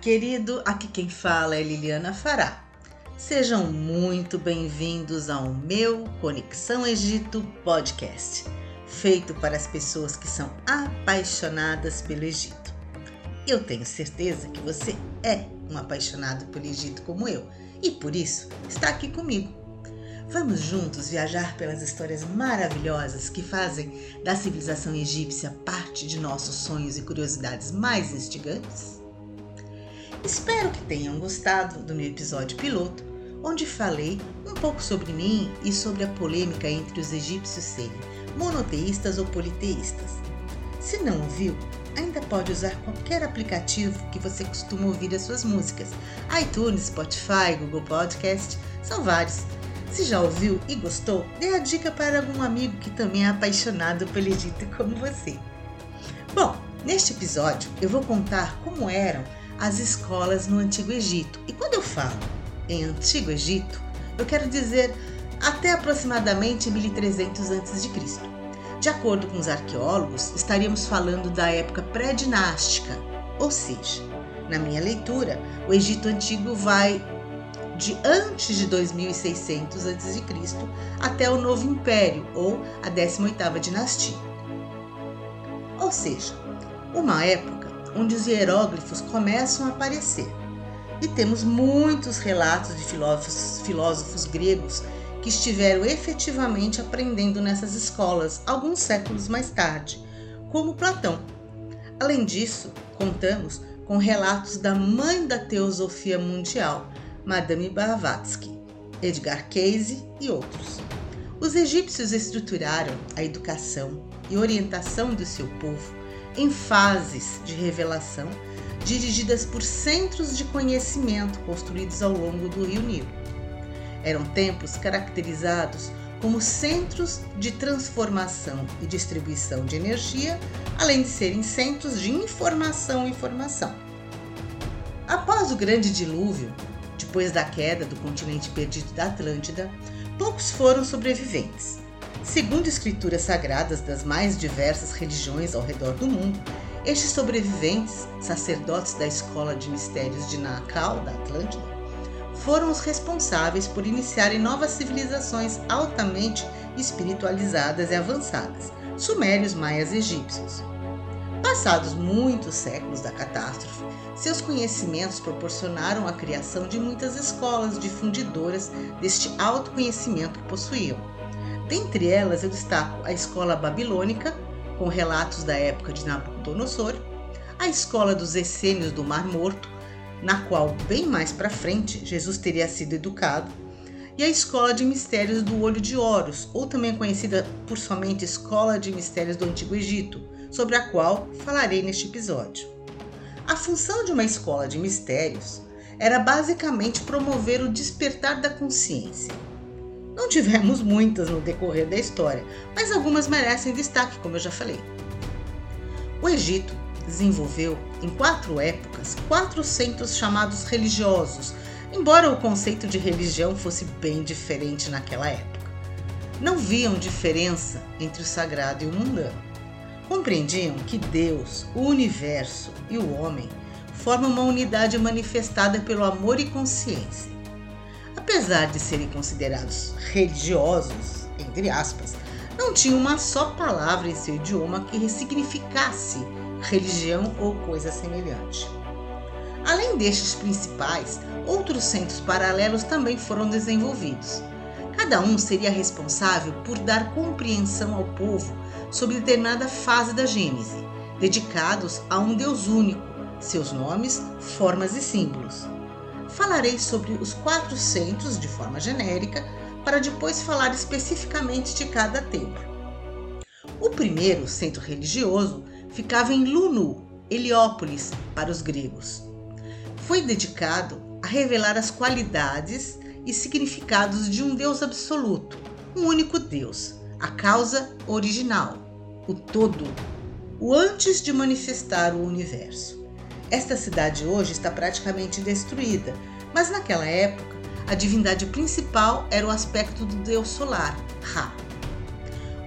querido, aqui quem fala é Liliana Fará. Sejam muito bem-vindos ao meu Conexão Egito podcast, feito para as pessoas que são apaixonadas pelo Egito. Eu tenho certeza que você é um apaixonado pelo Egito como eu e por isso está aqui comigo. Vamos juntos viajar pelas histórias maravilhosas que fazem da civilização egípcia parte de nossos sonhos e curiosidades mais instigantes? Espero que tenham gostado do meu episódio piloto, onde falei um pouco sobre mim e sobre a polêmica entre os egípcios serem monoteístas ou politeístas. Se não ouviu, ainda pode usar qualquer aplicativo que você costuma ouvir as suas músicas. iTunes, Spotify, Google Podcast, são vários. Se já ouviu e gostou, dê a dica para algum amigo que também é apaixonado pelo Egito como você. Bom, neste episódio eu vou contar como eram as escolas no Antigo Egito. E quando eu falo em Antigo Egito, eu quero dizer até aproximadamente 1300 a.C. De acordo com os arqueólogos, estaríamos falando da época pré-dinástica, ou seja, na minha leitura, o Egito Antigo vai de antes de 2600 a.C. até o Novo Império, ou a 18ª dinastia. Ou seja, uma época onde os hieróglifos começam a aparecer. E temos muitos relatos de filósofos, filósofos gregos que estiveram efetivamente aprendendo nessas escolas alguns séculos mais tarde, como Platão. Além disso, contamos com relatos da mãe da teosofia mundial, Madame Blavatsky, Edgar Cayce e outros. Os egípcios estruturaram a educação e orientação do seu povo em fases de revelação, dirigidas por centros de conhecimento construídos ao longo do rio Nilo. Eram templos caracterizados como centros de transformação e distribuição de energia, além de serem centros de informação e formação. Após o grande dilúvio, depois da queda do continente perdido da Atlântida, poucos foram sobreviventes. Segundo escrituras sagradas das mais diversas religiões ao redor do mundo, estes sobreviventes, sacerdotes da escola de mistérios de Naakal, da Atlântida, foram os responsáveis por iniciarem novas civilizações altamente espiritualizadas e avançadas, sumérios, maias e egípcios. Passados muitos séculos da catástrofe, seus conhecimentos proporcionaram a criação de muitas escolas difundidoras deste autoconhecimento que possuíam Dentre elas, eu destaco a escola babilônica, com relatos da época de Nabucodonosor, a escola dos essênios do Mar Morto, na qual, bem mais para frente, Jesus teria sido educado, e a escola de mistérios do Olho de Horus, ou também conhecida por somente Escola de Mistérios do Antigo Egito, sobre a qual falarei neste episódio. A função de uma escola de mistérios era basicamente promover o despertar da consciência não tivemos muitas no decorrer da história, mas algumas merecem destaque, como eu já falei. O Egito desenvolveu, em quatro épocas, quatro centros chamados religiosos, embora o conceito de religião fosse bem diferente naquela época. Não viam diferença entre o sagrado e o mundano. Compreendiam que Deus, o universo e o homem formam uma unidade manifestada pelo amor e consciência apesar de serem considerados religiosos, entre aspas, não tinham uma só palavra em seu idioma que significasse religião ou coisa semelhante. Além destes principais, outros centros paralelos também foram desenvolvidos. Cada um seria responsável por dar compreensão ao povo sobre determinada fase da Gênese, dedicados a um Deus único, seus nomes, formas e símbolos falarei sobre os quatro centros de forma genérica, para depois falar especificamente de cada templo. O primeiro centro religioso ficava em Lunu, Heliópolis, para os gregos. Foi dedicado a revelar as qualidades e significados de um Deus absoluto, um único Deus, a causa original, o todo, o antes de manifestar o universo. Esta cidade hoje está praticamente destruída, mas naquela época a divindade principal era o aspecto do deus solar, Ra.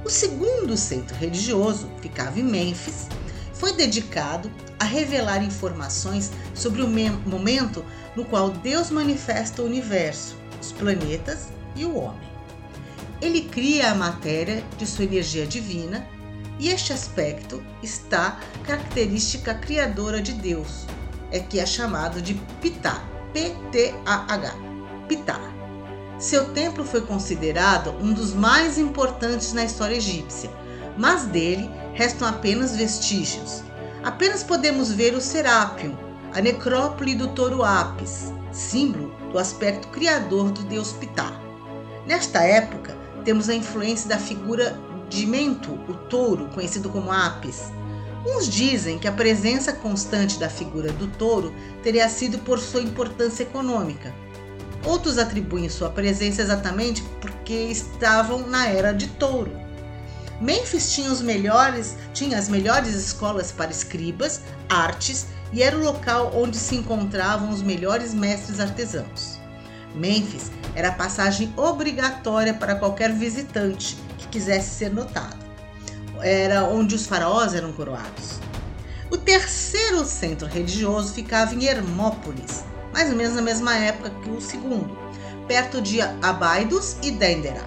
O segundo centro religioso ficava em Mênfis foi dedicado a revelar informações sobre o momento no qual Deus manifesta o universo, os planetas e o homem. Ele cria a matéria de sua energia divina e este aspecto está característica criadora de Deus, é que é chamado de Ptah, P-T-A-H, Ptah. Seu templo foi considerado um dos mais importantes na história egípcia, mas dele restam apenas vestígios. Apenas podemos ver o Serápion, a necrópole do touro Apis, símbolo do aspecto criador do deus Ptah. Nesta época, temos a influência da figura de o touro, conhecido como Apis. Uns dizem que a presença constante da figura do touro teria sido por sua importância econômica. Outros atribuem sua presença exatamente porque estavam na era de touro. Mênfis tinha, os melhores, tinha as melhores escolas para escribas, artes e era o local onde se encontravam os melhores mestres artesãos. Mênfis era a passagem obrigatória para qualquer visitante quisesse ser notado. Era onde os faraós eram coroados. O terceiro centro religioso ficava em Hermópolis, mais ou menos na mesma época que o segundo, perto de Abydos e Dendera.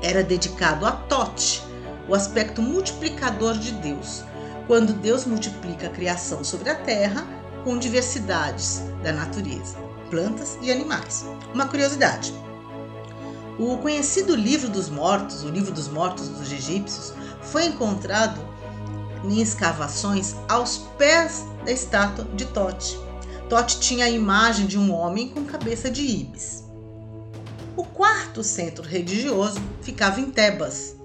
Era dedicado a Tote, o aspecto multiplicador de Deus, quando Deus multiplica a criação sobre a terra com diversidades da natureza, plantas e animais. Uma curiosidade: o conhecido Livro dos Mortos, o Livro dos Mortos dos Egípcios, foi encontrado em escavações aos pés da estátua de Tote. Tote tinha a imagem de um homem com cabeça de ibis. O quarto centro religioso ficava em Tebas.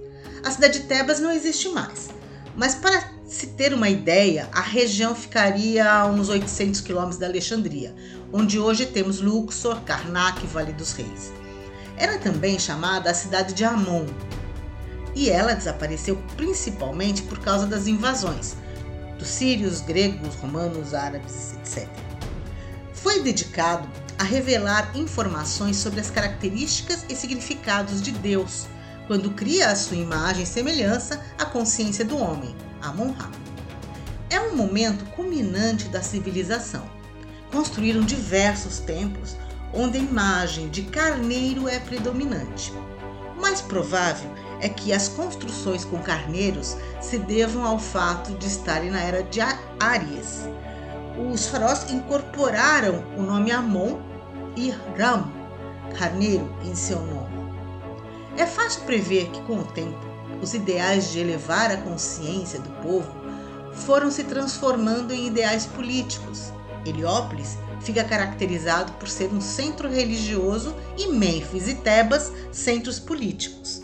A cidade de Tebas não existe mais, mas para se ter uma ideia, a região ficaria a uns 800 quilômetros da Alexandria, onde hoje temos Luxor, Karnak e Vale dos Reis. Era também chamada a cidade de Amon, e ela desapareceu principalmente por causa das invasões dos sírios, gregos, romanos, árabes, etc foi dedicado a revelar informações sobre as características e significados de Deus, quando cria a sua imagem e semelhança à consciência do homem, Amon-Ra. É um momento culminante da civilização. Construíram diversos templos onde a imagem de carneiro é predominante. O mais provável é que as construções com carneiros se devam ao fato de estarem na era de Áries, os faraós incorporaram o nome Amon e Ram, carneiro, em seu nome. É fácil prever que, com o tempo, os ideais de elevar a consciência do povo foram se transformando em ideais políticos. Heliópolis fica caracterizado por ser um centro religioso e Mênfis e Tebas centros políticos.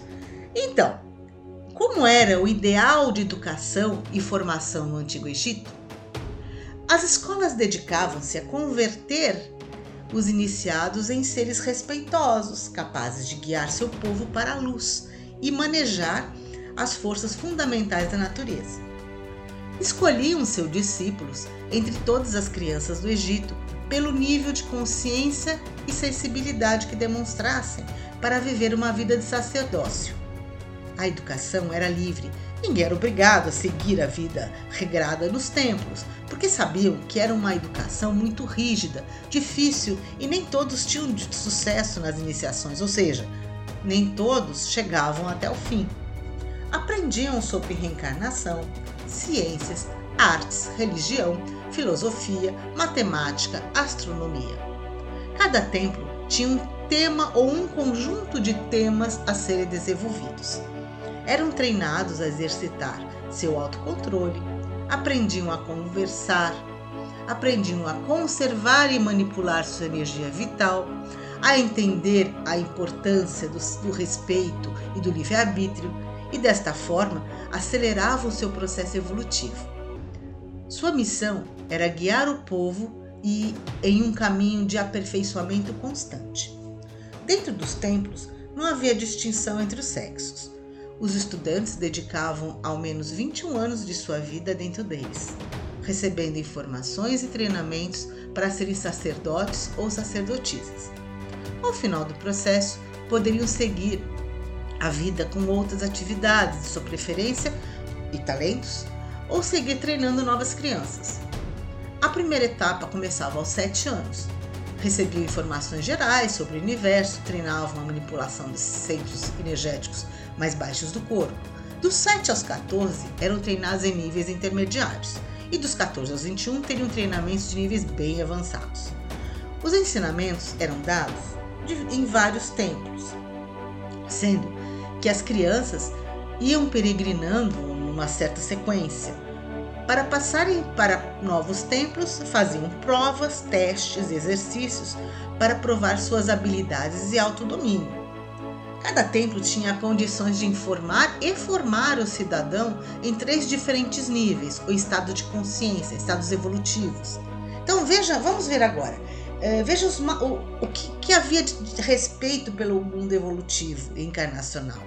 Então, como era o ideal de educação e formação no Antigo Egito? As escolas dedicavam-se a converter os iniciados em seres respeitosos, capazes de guiar seu povo para a luz e manejar as forças fundamentais da natureza. Escolhiam seus discípulos entre todas as crianças do Egito pelo nível de consciência e sensibilidade que demonstrassem para viver uma vida de sacerdócio. A educação era livre Ninguém era obrigado a seguir a vida regrada nos templos, porque sabiam que era uma educação muito rígida, difícil e nem todos tinham sucesso nas iniciações, ou seja, nem todos chegavam até o fim. Aprendiam sobre reencarnação, ciências, artes, religião, filosofia, matemática, astronomia. Cada templo tinha um tema ou um conjunto de temas a serem desenvolvidos eram treinados a exercitar seu autocontrole, aprendiam a conversar, aprendiam a conservar e manipular sua energia vital, a entender a importância do, do respeito e do livre-arbítrio e, desta forma, aceleravam seu processo evolutivo. Sua missão era guiar o povo e em um caminho de aperfeiçoamento constante. Dentro dos templos não havia distinção entre os sexos. Os estudantes dedicavam ao menos 21 anos de sua vida dentro deles, recebendo informações e treinamentos para serem sacerdotes ou sacerdotisas. Ao final do processo, poderiam seguir a vida com outras atividades de sua preferência e talentos, ou seguir treinando novas crianças. A primeira etapa começava aos 7 anos. Recebiam informações gerais sobre o universo, treinavam a manipulação dos centros energéticos mais baixos do corpo. Dos 7 aos 14 eram treinados em níveis intermediários e dos 14 aos 21 teriam treinamentos de níveis bem avançados. Os ensinamentos eram dados de, em vários templos, sendo que as crianças iam peregrinando numa certa sequência. Para passarem para novos templos, faziam provas, testes, exercícios para provar suas habilidades e autodomínio. Cada templo tinha condições de informar e formar o cidadão em três diferentes níveis: o estado de consciência, estados evolutivos. Então veja, vamos ver agora. É, veja os, o, o que, que, havia de respeito pelo mundo evolutivo e encarnacional.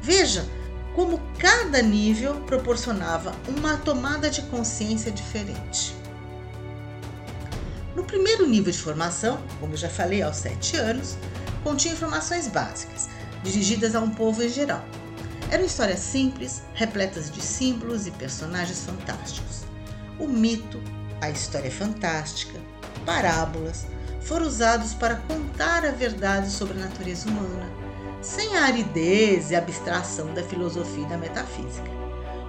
Veja como cada nível proporcionava uma tomada de consciência diferente. No primeiro nível de formação, como eu já falei, aos 7 anos, continha informações básicas, dirigidas a um povo em geral. Eram histórias simples, repletas de símbolos e personagens fantásticos. O mito, a história fantástica, parábolas foram usados para contar a verdade sobre a natureza humana, sem a aridez e abstração da filosofia e da metafísica.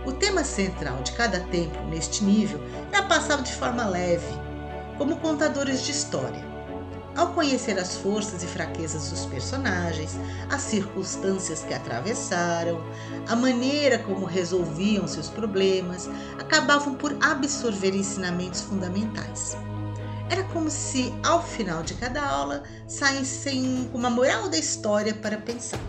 O tema central de cada templo neste nível era passado de forma leve, como contadores de história. Ao conhecer as forças e fraquezas dos personagens, as circunstâncias que atravessaram, a maneira como resolviam seus problemas, acabavam por absorver ensinamentos fundamentais. Era como se, ao final de cada aula, saíssem uma moral da história para pensar.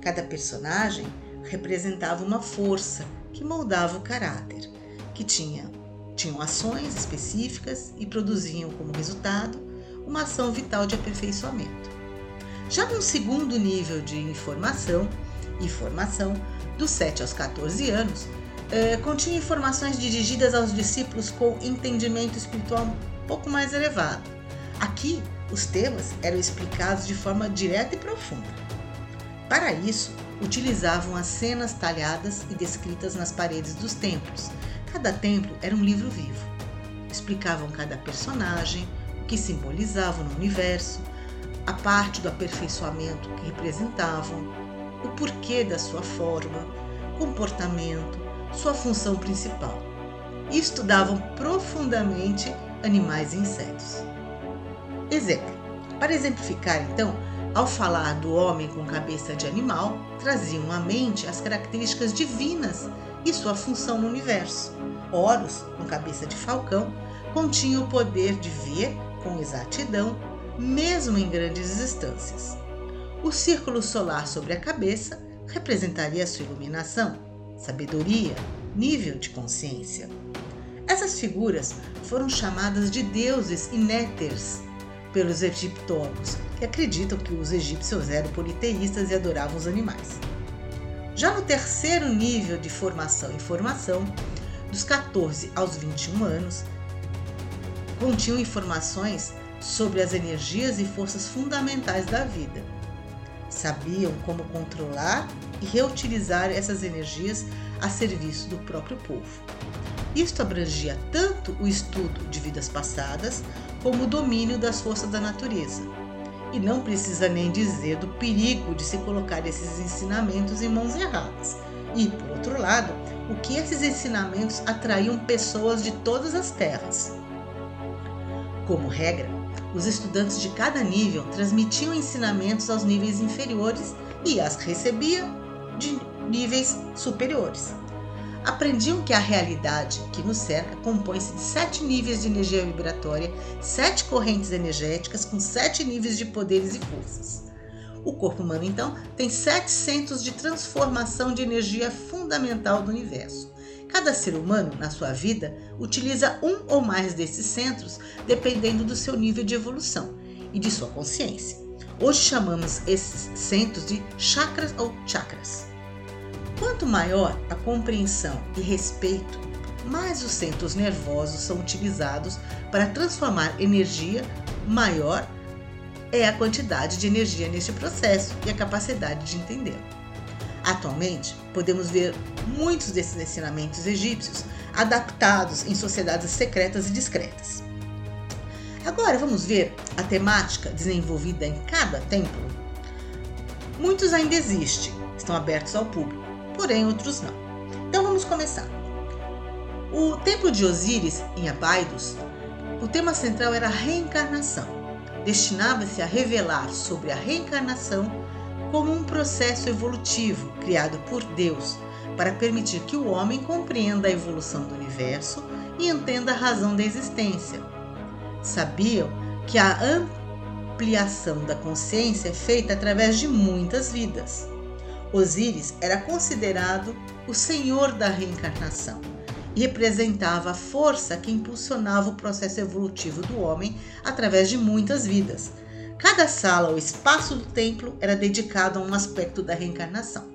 Cada personagem representava uma força que moldava o caráter, que tinha, tinham ações específicas e produziam como resultado uma ação vital de aperfeiçoamento. Já no segundo nível de informação e formação, dos 7 aos 14 anos, eh, continha informações dirigidas aos discípulos com entendimento espiritual pouco mais elevado. Aqui, os temas eram explicados de forma direta e profunda. Para isso, utilizavam as cenas talhadas e descritas nas paredes dos templos. Cada templo era um livro vivo. Explicavam cada personagem, o que simbolizavam no universo, a parte do aperfeiçoamento que representavam, o porquê da sua forma, comportamento, sua função principal. E estudavam profundamente animais e insetos. Exemplo: para exemplificar, então, ao falar do homem com cabeça de animal, traziam à mente as características divinas e sua função no universo. Horus, com cabeça de falcão, continha o poder de ver com exatidão, mesmo em grandes distâncias. O círculo solar sobre a cabeça representaria sua iluminação, sabedoria, nível de consciência. Essas figuras foram chamadas de deuses inéteres pelos egiptólogos, que acreditam que os egípcios eram politeístas e adoravam os animais. Já no terceiro nível de formação e formação, dos 14 aos 21 anos, continham informações sobre as energias e forças fundamentais da vida. Sabiam como controlar e reutilizar essas energias a serviço do próprio povo. Isto abrangia tanto o estudo de vidas passadas como o domínio das forças da natureza. E não precisa nem dizer do perigo de se colocar esses ensinamentos em mãos erradas. E, por outro lado, o que esses ensinamentos atraíam pessoas de todas as terras. Como regra, os estudantes de cada nível transmitiam ensinamentos aos níveis inferiores e as recebiam de níveis superiores aprendiam que a realidade que nos cerca compõe-se de sete níveis de energia vibratória, sete correntes energéticas com sete níveis de poderes e forças. O corpo humano, então, tem sete centros de transformação de energia fundamental do universo. Cada ser humano, na sua vida, utiliza um ou mais desses centros, dependendo do seu nível de evolução e de sua consciência. Hoje chamamos esses centros de chakras ou chakras. Quanto maior a compreensão e respeito, mais os centros nervosos são utilizados para transformar energia, maior é a quantidade de energia neste processo e a capacidade de entender. Atualmente, podemos ver muitos desses ensinamentos egípcios adaptados em sociedades secretas e discretas. Agora vamos ver a temática desenvolvida em cada templo. Muitos ainda existem, estão abertos ao público, porém outros não. Então vamos começar. O templo de Osíris, em Abydos, o tema central era a reencarnação. Destinava-se a revelar sobre a reencarnação como um processo evolutivo criado por Deus para permitir que o homem compreenda a evolução do universo e entenda a razão da existência. Sabiam que a ampliação da consciência é feita através de muitas vidas. Osíris era considerado o senhor da reencarnação e representava a força que impulsionava o processo evolutivo do homem através de muitas vidas. Cada sala ou espaço do templo era dedicado a um aspecto da reencarnação.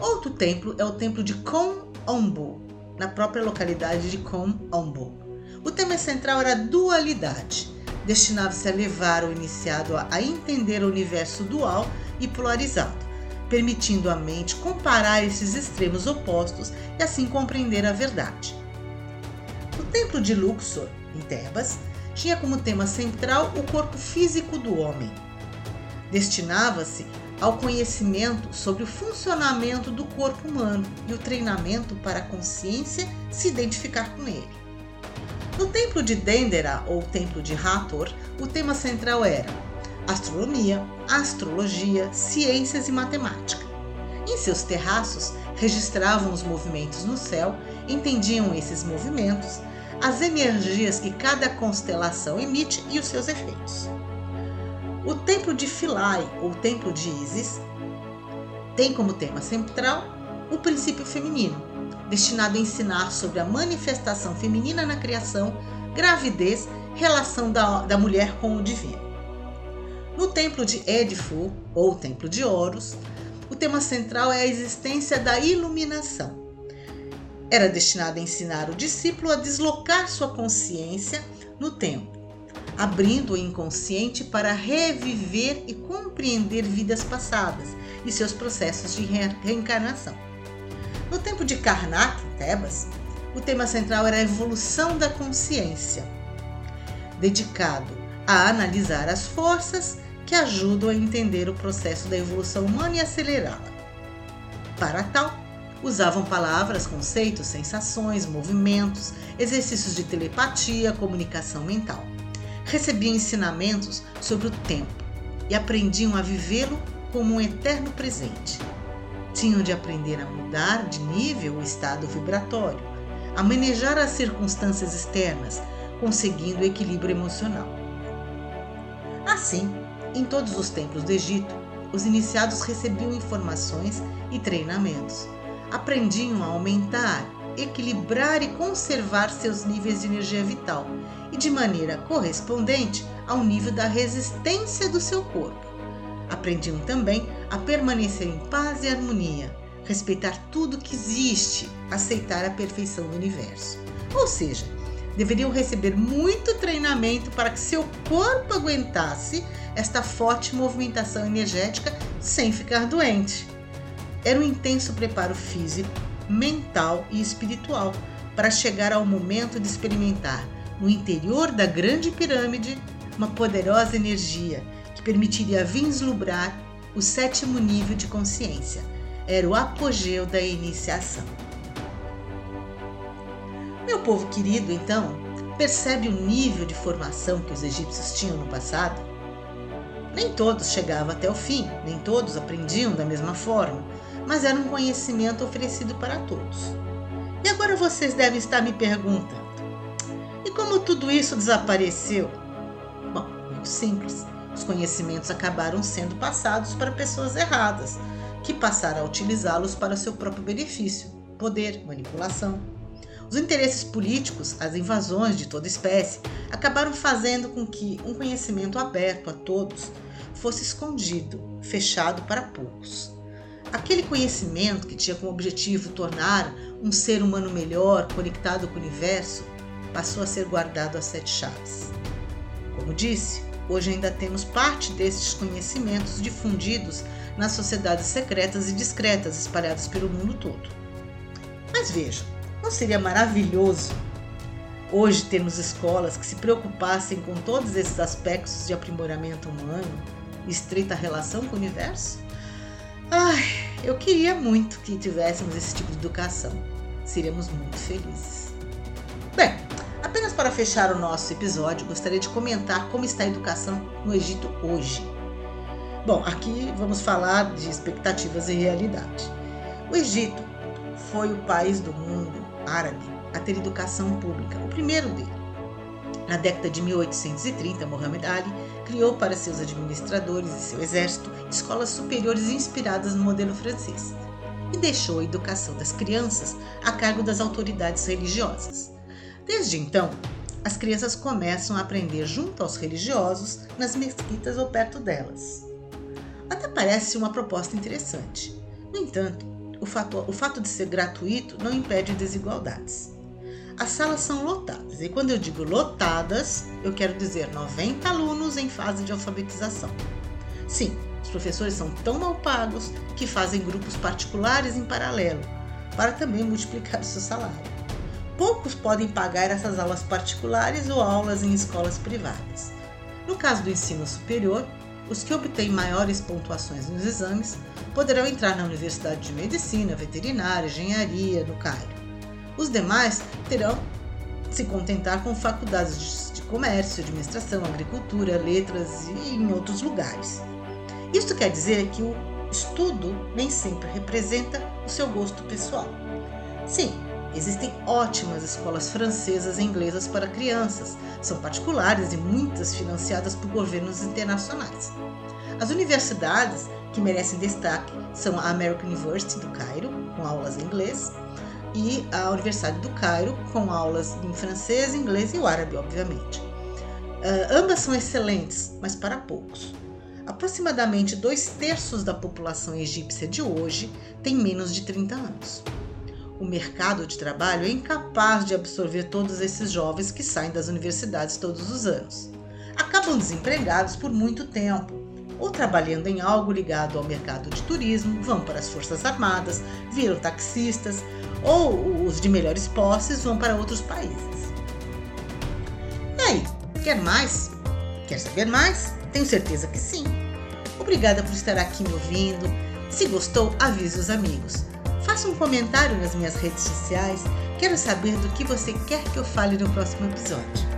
Outro templo é o templo de Kom-Ombo, na própria localidade de Kom-Ombo. O tema central era a dualidade. Destinava-se a levar o iniciado a entender o universo dual e polarizado, permitindo à mente comparar esses extremos opostos e assim compreender a verdade. O templo de Luxor, em Tebas, tinha como tema central o corpo físico do homem. Destinava-se ao conhecimento sobre o funcionamento do corpo humano e o treinamento para a consciência se identificar com ele. No templo de Dendera ou templo de Hathor, o tema central era astronomia, astrologia, ciências e matemática. Em seus terraços, registravam os movimentos no céu, entendiam esses movimentos, as energias que cada constelação emite e os seus efeitos. O templo de Philae, ou templo de Isis, tem como tema central o princípio feminino, destinado a ensinar sobre a manifestação feminina na criação, gravidez, relação da, da mulher com o divino. No templo de Edifu, ou templo de Horus, o tema central é a existência da iluminação. Era destinado a ensinar o discípulo a deslocar sua consciência no tempo abrindo o inconsciente para reviver e compreender vidas passadas e seus processos de reencarnação. No tempo de Karnak, Tebas, o tema central era a evolução da consciência, dedicado a analisar as forças que ajudam a entender o processo da evolução humana e acelerá-la. Para tal, usavam palavras, conceitos, sensações, movimentos, exercícios de telepatia, comunicação mental recebiam ensinamentos sobre o tempo e aprendiam a vivê-lo como um eterno presente. Tinham de aprender a mudar de nível o estado vibratório, a manejar as circunstâncias externas, conseguindo equilíbrio emocional. Assim, em todos os templos do Egito, os iniciados recebiam informações e treinamentos. Aprendiam a aumentar equilibrar e conservar seus níveis de energia vital e, de maneira correspondente, ao nível da resistência do seu corpo. Aprendiam também a permanecer em paz e harmonia, respeitar tudo que existe, aceitar a perfeição do universo. Ou seja, deveriam receber muito treinamento para que seu corpo aguentasse esta forte movimentação energética sem ficar doente. Era um intenso preparo físico, mental e espiritual para chegar ao momento de experimentar no interior da grande pirâmide uma poderosa energia que permitiria vislumbrar o sétimo nível de consciência. Era o apogeu da iniciação. Meu povo querido, então, percebe o nível de formação que os egípcios tinham no passado? Nem todos chegavam até o fim, nem todos aprendiam da mesma forma, mas era um conhecimento oferecido para todos. E agora vocês devem estar me perguntando: e como tudo isso desapareceu? Bom, muito simples. Os conhecimentos acabaram sendo passados para pessoas erradas, que passaram a utilizá-los para seu próprio benefício, poder, manipulação. Os interesses políticos, as invasões de toda espécie, acabaram fazendo com que um conhecimento aberto a todos fosse escondido, fechado para poucos. Aquele conhecimento que tinha como objetivo tornar um ser humano melhor, conectado com o universo, passou a ser guardado a sete chaves. Como disse, hoje ainda temos parte desses conhecimentos difundidos nas sociedades secretas e discretas espalhadas pelo mundo todo. Mas veja, não seria maravilhoso hoje termos escolas que se preocupassem com todos esses aspectos de aprimoramento humano e estreita relação com o universo? Ai, eu queria muito que tivéssemos esse tipo de educação. Seríamos muito felizes. Bem, apenas para fechar o nosso episódio, gostaria de comentar como está a educação no Egito hoje. Bom, aqui vamos falar de expectativas e realidade. O Egito foi o país do mundo árabe a ter educação pública, o primeiro dele. Na década de 1830, Muhammad Ali criou para seus administradores e seu exército escolas superiores inspiradas no modelo francês e deixou a educação das crianças a cargo das autoridades religiosas. Desde então, as crianças começam a aprender junto aos religiosos nas mesquitas ou perto delas. Até parece uma proposta interessante. No entanto, o fato, o fato de ser gratuito não impede desigualdades. As salas são lotadas, e quando eu digo lotadas, eu quero dizer 90 alunos em fase de alfabetização. Sim, os professores são tão mal pagos que fazem grupos particulares em paralelo, para também multiplicar o seu salário. Poucos podem pagar essas aulas particulares ou aulas em escolas privadas. No caso do ensino superior, os que obtêm maiores pontuações nos exames poderão entrar na Universidade de Medicina, Veterinária, Engenharia, no Cairo. Os demais terão se contentar com faculdades de comércio, administração, agricultura, letras e em outros lugares. Isto quer dizer que o estudo nem sempre representa o seu gosto pessoal. Sim, Existem ótimas escolas francesas e inglesas para crianças, são particulares e muitas financiadas por governos internacionais. As universidades que merecem destaque são a American University do Cairo, com aulas em inglês, e a Universidade do Cairo, com aulas em francês, inglês e o árabe, obviamente. Uh, ambas são excelentes, mas para poucos. Aproximadamente dois terços da população egípcia de hoje tem menos de 30 anos o mercado de trabalho é incapaz de absorver todos esses jovens que saem das universidades todos os anos. Acabam desempregados por muito tempo, ou trabalhando em algo ligado ao mercado de turismo, vão para as Forças Armadas, viram taxistas, ou os de melhores posses vão para outros países. E aí, quer mais? Quer saber mais? Tenho certeza que sim. Obrigada por estar aqui me ouvindo. Se gostou, avise os amigos. Faça um comentário nas minhas redes sociais. Quero saber do que você quer que eu fale no próximo episódio.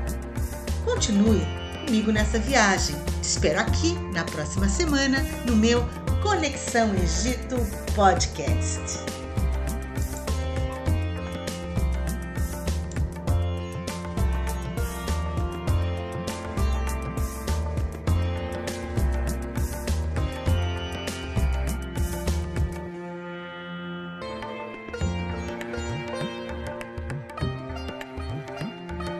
Continue comigo nessa viagem. Te espero aqui na próxima semana no meu Conexão Egito Podcast.